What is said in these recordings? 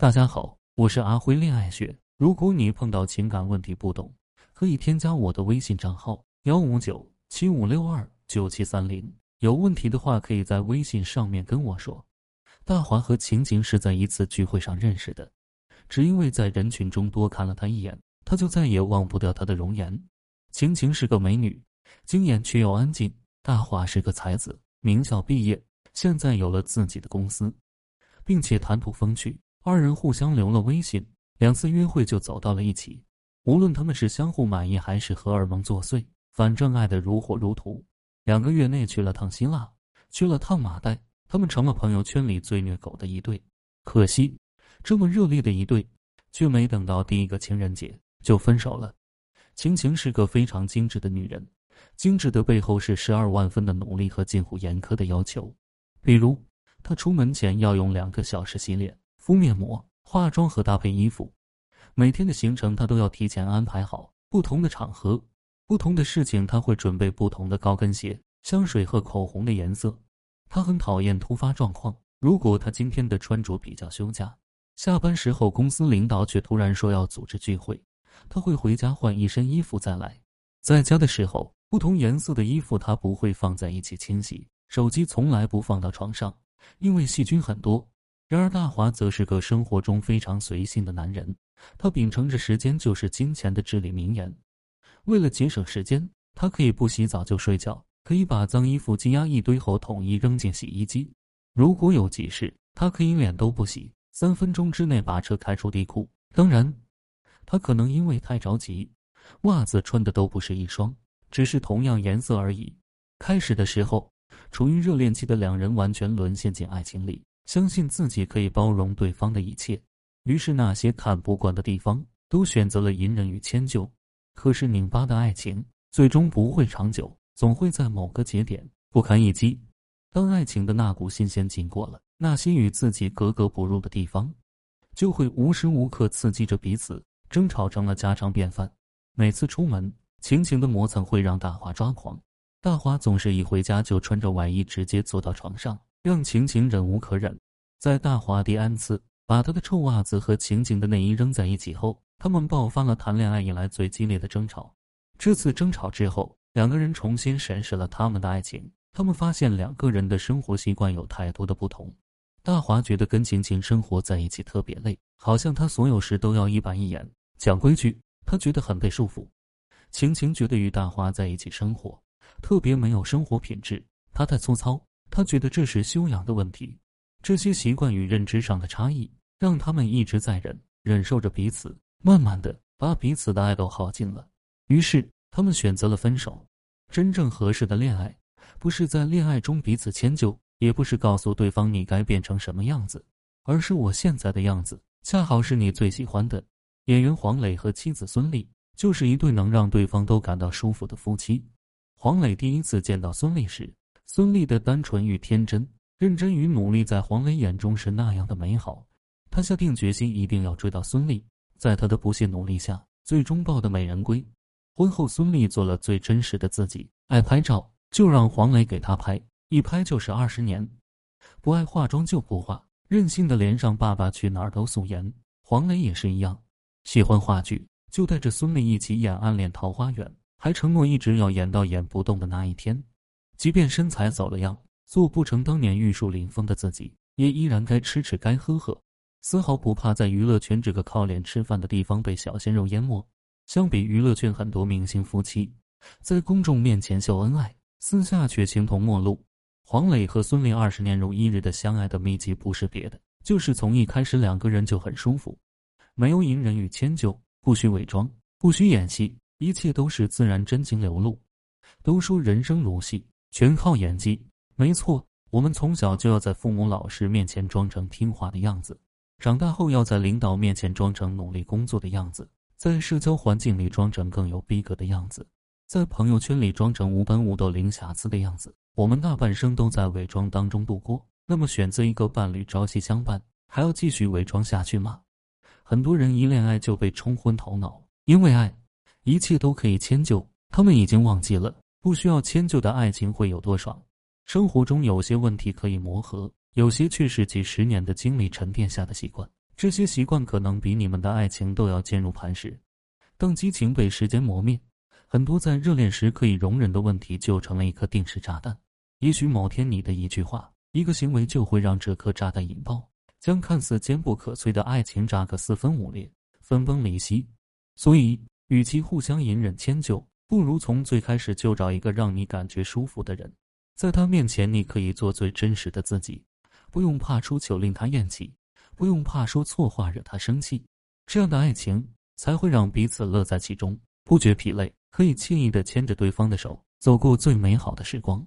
大家好，我是阿辉恋爱学。如果你碰到情感问题不懂，可以添加我的微信账号幺五九七五六二九七三零。有问题的话，可以在微信上面跟我说。大华和晴晴是在一次聚会上认识的，只因为在人群中多看了他一眼，他就再也忘不掉她的容颜。晴晴是个美女，惊艳却又安静。大华是个才子，名校毕业，现在有了自己的公司，并且谈吐风趣。二人互相留了微信，两次约会就走到了一起。无论他们是相互满意还是荷尔蒙作祟，反正爱得如火如荼。两个月内去了趟希腊，去了趟马代，他们成了朋友圈里最虐狗的一对。可惜，这么热烈的一对，却没等到第一个情人节就分手了。晴晴是个非常精致的女人。精致的背后是十二万分的努力和近乎严苛的要求，比如她出门前要用两个小时洗脸、敷面膜、化妆和搭配衣服，每天的行程她都要提前安排好。不同的场合、不同的事情，她会准备不同的高跟鞋、香水和口红的颜色。她很讨厌突发状况，如果她今天的穿着比较休假，下班时候公司领导却突然说要组织聚会，她会回家换一身衣服再来。在家的时候。不同颜色的衣服，他不会放在一起清洗。手机从来不放到床上，因为细菌很多。然而大华则是个生活中非常随性的男人，他秉承着“时间就是金钱”的至理名言。为了节省时间，他可以不洗澡就睡觉，可以把脏衣服积压一堆后统一扔进洗衣机。如果有急事，他可以脸都不洗，三分钟之内把车开出地库。当然，他可能因为太着急，袜子穿的都不是一双。只是同样颜色而已。开始的时候，处于热恋期的两人完全沦陷进爱情里，相信自己可以包容对方的一切，于是那些看不惯的地方都选择了隐忍与迁就。可是拧巴的爱情最终不会长久，总会在某个节点不堪一击。当爱情的那股新鲜劲过了，那些与自己格格不入的地方，就会无时无刻刺激着彼此，争吵成了家常便饭。每次出门。晴晴的磨蹭会让大华抓狂，大华总是一回家就穿着外衣直接坐到床上，让晴晴忍无可忍。在大华第 n 次把他的臭袜子和晴晴的内衣扔在一起后，他们爆发了谈恋爱以来最激烈的争吵。这次争吵之后，两个人重新审视了他们的爱情，他们发现两个人的生活习惯有太多的不同。大华觉得跟晴晴生活在一起特别累，好像他所有事都要一板一眼讲规矩，他觉得很被束缚。晴晴觉得与大华在一起生活特别没有生活品质，他太粗糙，他觉得这是修养的问题。这些习惯与认知上的差异，让他们一直在忍忍受着彼此，慢慢的把彼此的爱都耗尽了。于是他们选择了分手。真正合适的恋爱，不是在恋爱中彼此迁就，也不是告诉对方你该变成什么样子，而是我现在的样子，恰好是你最喜欢的。演员黄磊和妻子孙俪。就是一对能让对方都感到舒服的夫妻。黄磊第一次见到孙俪时，孙俪的单纯与天真、认真与努力，在黄磊眼中是那样的美好。他下定决心一定要追到孙俪。在他的不懈努力下，最终抱得美人归。婚后，孙俪做了最真实的自己，爱拍照就让黄磊给她拍，一拍就是二十年。不爱化妆就不化，任性的连上《爸爸去哪儿》都素颜。黄磊也是一样，喜欢话剧。就带着孙俪一起演《暗恋桃花源》，还承诺一直要演到演不动的那一天。即便身材走了样，做不成当年玉树临风的自己，也依然该吃吃该喝喝，丝毫不怕在娱乐圈这个靠脸吃饭的地方被小鲜肉淹没。相比娱乐圈很多明星夫妻，在公众面前秀恩爱，私下却形同陌路。黄磊和孙俪二十年如一日的相爱的秘籍，不是别的，就是从一开始两个人就很舒服，没有隐忍与迁就。不需伪装，不需演戏，一切都是自然真情流露。都说人生如戏，全靠演技。没错，我们从小就要在父母、老师面前装成听话的样子，长大后要在领导面前装成努力工作的样子，在社交环境里装成更有逼格的样子，在朋友圈里装成无本无斗、零瑕疵的样子。我们大半生都在伪装当中度过。那么，选择一个伴侣朝夕相伴，还要继续伪装下去吗？很多人一恋爱就被冲昏头脑，因为爱，一切都可以迁就。他们已经忘记了，不需要迁就的爱情会有多爽。生活中有些问题可以磨合，有些却是几十年的经历沉淀下的习惯。这些习惯可能比你们的爱情都要坚如磐石。当激情被时间磨灭，很多在热恋时可以容忍的问题就成了一颗定时炸弹。也许某天你的一句话、一个行为就会让这颗炸弹引爆，将看似坚不可摧的爱情炸个四分五裂、分崩离析。所以，与其互相隐忍迁就，不如从最开始就找一个让你感觉舒服的人，在他面前你可以做最真实的自己，不用怕出糗令他厌弃，不用怕说错话惹他生气。这样的爱情才会让彼此乐在其中，不觉疲累，可以惬意的牵着对方的手，走过最美好的时光。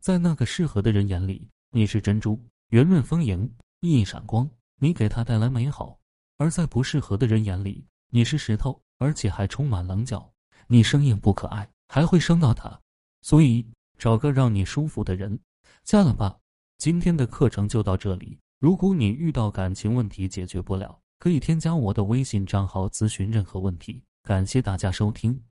在那个适合的人眼里，你是珍珠，圆润丰盈，熠熠闪光，你给他带来美好；而在不适合的人眼里，你是石头，而且还充满棱角，你生硬不可爱，还会伤到他。所以，找个让你舒服的人，嫁了吧。今天的课程就到这里。如果你遇到感情问题解决不了，可以添加我的微信账号咨询任何问题。感谢大家收听。